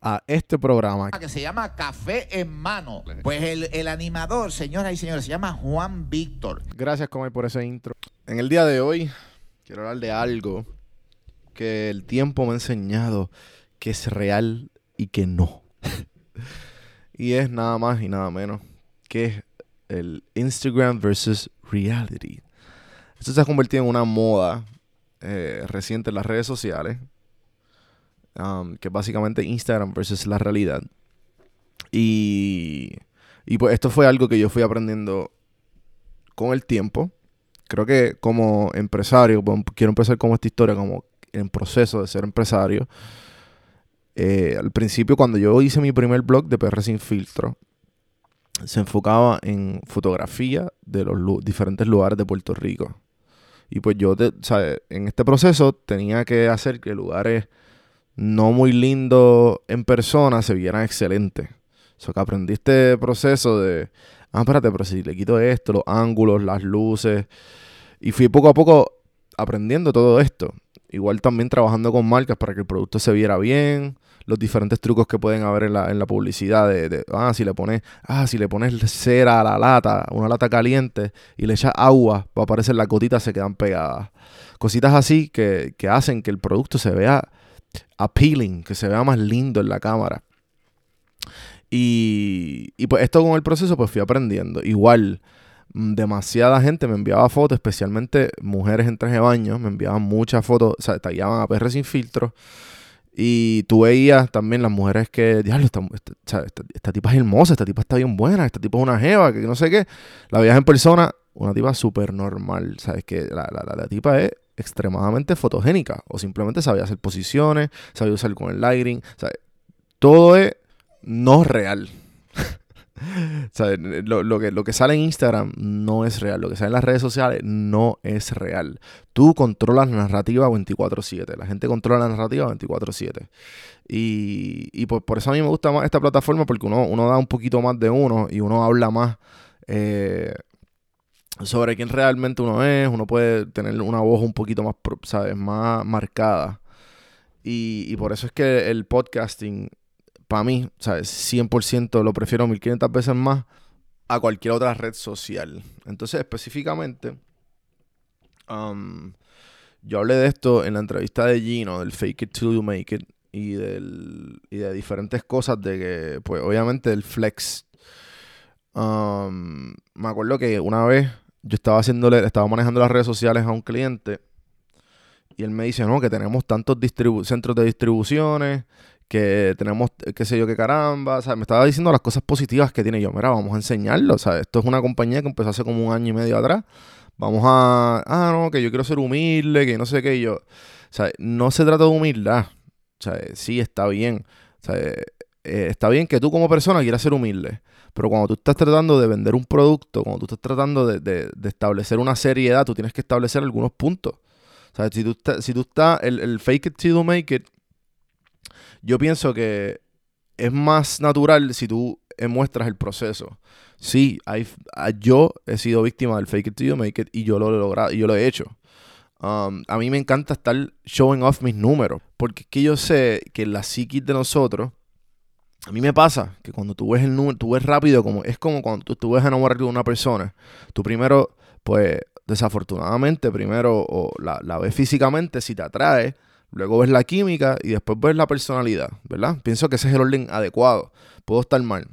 a este programa. Que se llama Café en Mano. Pues el, el animador, señoras y señores, se llama Juan Víctor. Gracias, Comay, por ese intro. En el día de hoy, quiero hablar de algo que el tiempo me ha enseñado que es real y que no. y es nada más y nada menos que el Instagram versus reality. Esto se ha convertido en una moda eh, reciente en las redes sociales Um, que básicamente Instagram versus la realidad. Y, y pues esto fue algo que yo fui aprendiendo con el tiempo. Creo que como empresario, quiero empezar como esta historia, como en proceso de ser empresario. Eh, al principio, cuando yo hice mi primer blog de PR Sin Filtro, se enfocaba en fotografía de los diferentes lugares de Puerto Rico. Y pues yo, en este proceso tenía que hacer que lugares no muy lindo en persona se vieran excelentes. Eso que aprendí este proceso de, ah, espérate, pero si le quito esto, los ángulos, las luces. Y fui poco a poco aprendiendo todo esto. Igual también trabajando con marcas para que el producto se viera bien, los diferentes trucos que pueden haber en la, en la publicidad de, ah, si le pones, ah, si le pones cera a la lata, una lata caliente y le echas agua, va a aparecer las gotitas se quedan pegadas. Cositas así que, que hacen que el producto se vea appealing, que se vea más lindo en la cámara. Y, y pues esto con el proceso pues fui aprendiendo. Igual, mm, demasiada gente me enviaba fotos, especialmente mujeres en traje de baño, me enviaban muchas fotos, o sea, tallaban a PR sin filtro. Y tú veías también las mujeres que, diablo, esta, esta, esta, tipa es hermosa, esta tipa está bien buena, esta tipa es una jeva, que no sé qué. La veías en persona, una tipa súper normal, ¿sabes? Que la, la, la tipa es extremadamente fotogénica o simplemente sabía hacer posiciones, sabía usar con el lighting, todo es no real. Lo, que, lo que sale en Instagram no es real, lo que sale en las redes sociales no es real. Tú controlas la narrativa 24/7, la gente controla la narrativa 24/7. Y, y por, eso a mí me gusta más esta plataforma porque uno, uno da un poquito más de uno y uno habla más eh, sobre quién realmente uno es, uno puede tener una voz un poquito más, ¿sabes? Más marcada. Y, por eso es que el podcasting, para mí, ¿sabes? 100% lo prefiero 1500 veces más a cualquier otra red social. Entonces, específicamente, yo hablé de esto en la entrevista de Gino, del Fake It Till You Make It, y, del, y de diferentes cosas de que, pues, obviamente el flex me acuerdo que una vez yo estaba haciéndole, estaba manejando las redes sociales a un cliente y él me dice, no, que tenemos tantos centros de distribuciones, que tenemos, qué sé yo, qué caramba, o sea, me estaba diciendo las cosas positivas que tiene. Yo, mira, vamos a enseñarlo, o sea, esto es una compañía que empezó hace como un año y medio atrás, vamos a, ah, no, que yo quiero ser humilde, que no sé qué, yo, o sea, no se trata de humildad, o sea, sí, está bien, o sea, eh, está bien que tú como persona quieras ser humilde, pero cuando tú estás tratando de vender un producto, cuando tú estás tratando de, de, establecer una seriedad, tú tienes que establecer algunos puntos. O sea, si tú, si tú estás, el, el fake it till you make it, yo pienso que es más natural si tú muestras el proceso. Sí, hay, yo he sido víctima del fake it till you make it y yo lo he logrado, y yo lo he hecho. Um, a mí me encanta estar showing off mis números, porque es que yo sé que la psiquis de nosotros, a mí me pasa que cuando tú ves el número, tú ves rápido, como es como cuando tú, tú ves enamorar de una persona, tú primero, pues desafortunadamente, primero o la, la ves físicamente, si te atrae, luego ves la química y después ves la personalidad, ¿verdad? Pienso que ese es el orden adecuado. Puedo estar mal.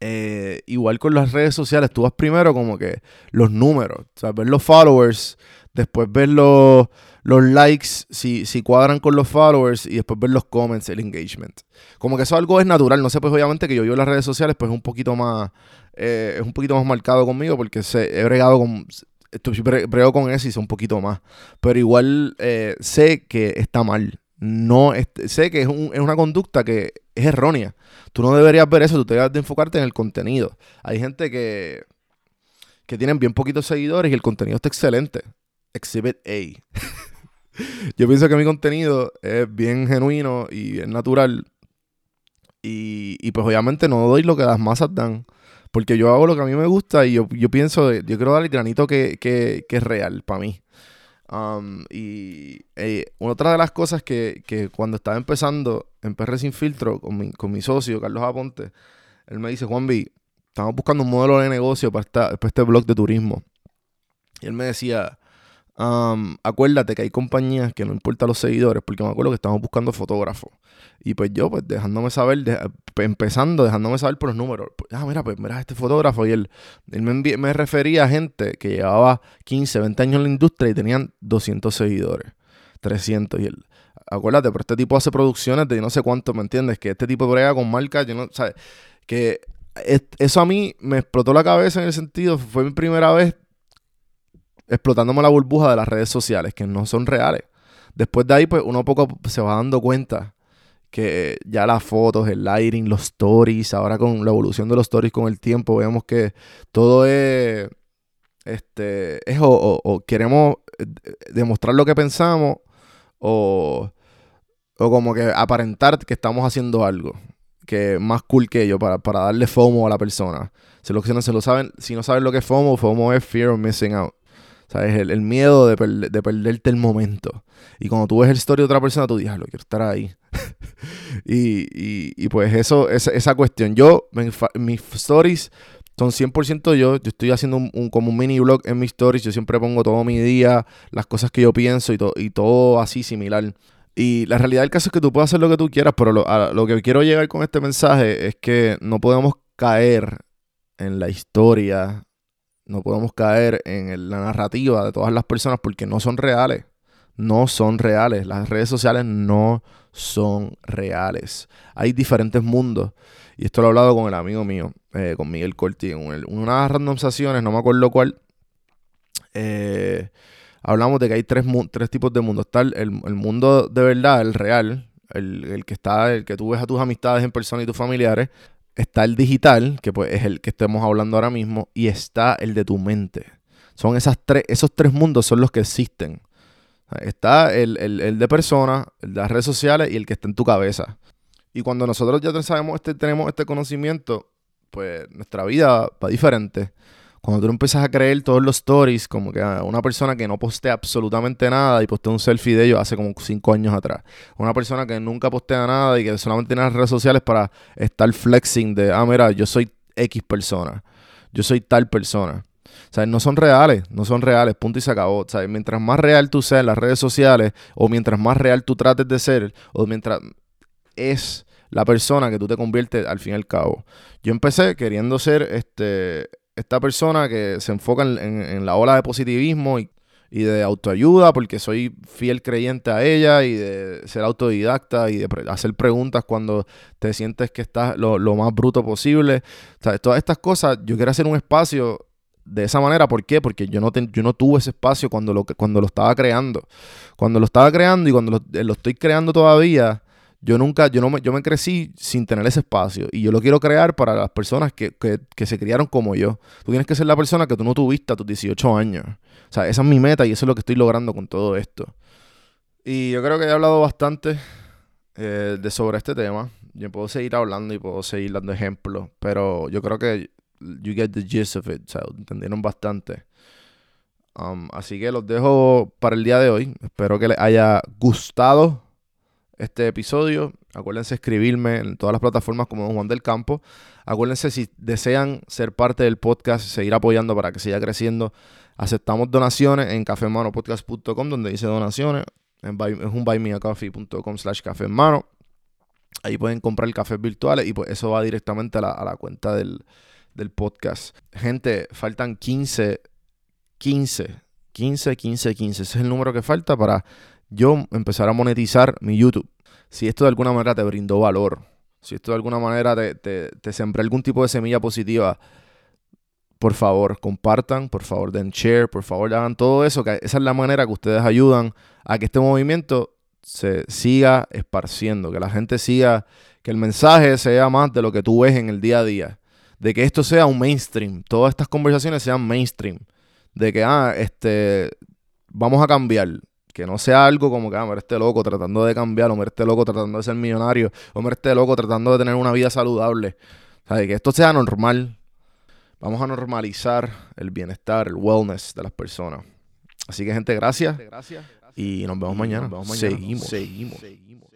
Eh, igual con las redes sociales, tú vas primero como que los números, o sea, ver los followers, después ver los, los likes, si, si cuadran con los followers, y después ver los comments, el engagement. Como que eso algo es natural, no sé, pues obviamente que yo vivo las redes sociales, pues es un poquito más, eh, es un poquito más marcado conmigo porque se, he bregado con, brego con eso y sé un poquito más. Pero igual eh, sé que está mal. No, sé que es, es, una conducta que es errónea. Tú no deberías ver eso, tú deberías de enfocarte en el contenido. Hay gente que, que tienen bien poquitos seguidores y el contenido está excelente. Exhibit A. Yo pienso que mi contenido es bien genuino y bien natural. Y, y pues obviamente no doy lo que las masas dan. Porque yo hago lo que a mí me gusta y yo, pienso, yo quiero dar el granito que, es real para mí. Um, y eh, otra de las cosas que, cuando estaba empezando en PR Sin Filtro con mi, con mi socio, Carlos Aponte, él me dice, Juan B, estamos buscando un modelo de negocio para, para este blog de turismo. Y él me decía, acuérdate que hay compañías que no importa los seguidores, porque me acuerdo que estamos buscando fotógrafos. Y pues yo, pues dejándome saber, empezando, dejándome saber por los números. Pues, ah, mira, pues mira este fotógrafo. Y él, él me, me, refería a gente que llevaba 15, 20 años en la industria y tenían 200 seguidores, 300. Y él, acuérdate, pero este tipo hace producciones de no sé cuánto, ¿me entiendes? Que este tipo brega con marcas, yo no, ¿sabes? Que eso a mí me explotó la cabeza en el sentido, fue mi primera vez explotándome la burbuja de las redes sociales, que no son reales. Después de ahí, pues uno poco se va dando cuenta que ya las fotos, el lighting, los stories, ahora con la evolución de los stories con el tiempo, vemos que todo es, este, es o, queremos eh, demostrar lo que pensamos o, o como que aparentar que estamos haciendo algo que más cool que yo para, para darle FOMO a la persona. Si, lo, si, no, saben, si no saben lo que es FOMO, FOMO es Fear of Missing Out. ¿Sabes? El, miedo de, de, perderte el momento. Y cuando tú ves el story de otra persona, tú dices, lo quiero estar ahí. y, pues eso, esa, esa cuestión. Yo, mis stories son 100% yo. Yo estoy haciendo un, como un mini blog en mis stories. Yo siempre pongo todo mi día, las cosas que yo pienso y, y todo así similar. Y la realidad del caso es que tú puedes hacer lo que tú quieras, pero lo, lo que quiero llegar con este mensaje es que no podemos caer en la historia no podemos caer en la narrativa de todas las personas porque no son reales. No son reales. Las redes sociales no son reales. Hay diferentes mundos. Y esto lo he hablado con el amigo mío, eh, con Miguel Corti, en unas randomizaciones, no me acuerdo cuál. Eh, hablamos de que hay tres, tres tipos de mundos. Está el, mundo de verdad, el real, el, el, que está, el que tú ves a tus amistades en persona y tus familiares está el digital, que pues es el que estemos hablando ahora mismo, y está el de tu mente. Son tres, esos tres mundos son los que existen. Está el, de personas, el de las redes sociales y el que está en tu cabeza. Y cuando nosotros ya sabemos este, tenemos este conocimiento, pues nuestra vida va diferente cuando tú empiezas a creer todos los stories, como que una persona que no postea absolutamente nada y postea un selfie de ellos hace como cinco años atrás. Una persona que nunca postea nada y que solamente tiene las redes sociales para estar flexing de, ah, mira, yo soy X persona, yo soy tal persona. O sea, no son reales, no son reales, punto y se acabó. O sea, mientras más real tú seas en las redes sociales, o mientras más real tú trates de ser, o mientras es la persona que tú te conviertes al fin y al cabo. Yo empecé queriendo ser este esta persona que se enfoca en, en- la ola de positivismo y, y de autoayuda, porque soy fiel creyente a ella y de ser autodidacta y de hacer preguntas cuando te sientes que estás lo, lo más bruto posible. O todas estas cosas, yo quiero hacer un espacio de esa manera. ¿Por qué? Porque yo no, ten- yo no tuve ese espacio cuando lo, cuando lo estaba creando. Cuando lo estaba creando y cuando lo, eh, lo estoy creando todavía, yo nunca, yo no me, yo me crecí sin tener ese espacio. Y yo lo quiero crear para las personas que, que- que se criaron como yo. Tú tienes que ser la persona que tú no tuviste a tus 18 años. O sea, esa es mi meta y eso es lo que estoy logrando con todo esto. Y yo creo que he hablado bastante eh, sobre este tema. Yo puedo seguir hablando y puedo seguir dando ejemplos, pero yo creo que you get the gist of it. O sea, entendieron bastante. Um, así que los dejo para el día de hoy. Espero que les haya gustado este episodio. Acuérdense escribirme en todas las plataformas como Don Juan del Campo. Acuérdense si desean ser parte del podcast, seguir apoyando para que siga creciendo. Aceptamos donaciones en cafemanopodcast.com donde dice donaciones. En buy- es un buymeacoffee.com slash café en mano. Ahí pueden comprar cafés virtuales y pues eso va directamente a la, a la cuenta del, del podcast. Gente, faltan 15, 15, 15, 15, 15. Ese es el número que falta para yo empezar a monetizar mi YouTube. Si esto de alguna manera te brindó valor, si esto de alguna manera te, te, te sembré algún tipo de semilla positiva, por favor, compartan, por favor, den share, por favor, hagan todo eso, que esa es la manera que ustedes ayudan a que este movimiento se siga esparciendo, que la gente siga, que el mensaje sea más de lo que tú ves en el día a día, de que esto sea un mainstream, todas estas conversaciones sean mainstream, de que, ah, este, vamos a cambiar, que no sea algo como que, ah, mira este loco tratando de cambiar, o mira este loco tratando de ser millonario, o mira este loco tratando de tener una vida saludable, o sea, que esto sea normal, vamos a normalizar el bienestar, el wellness de las personas. Así que gente, gracias. Y nos vemos mañana. Seguimos. Seguimos.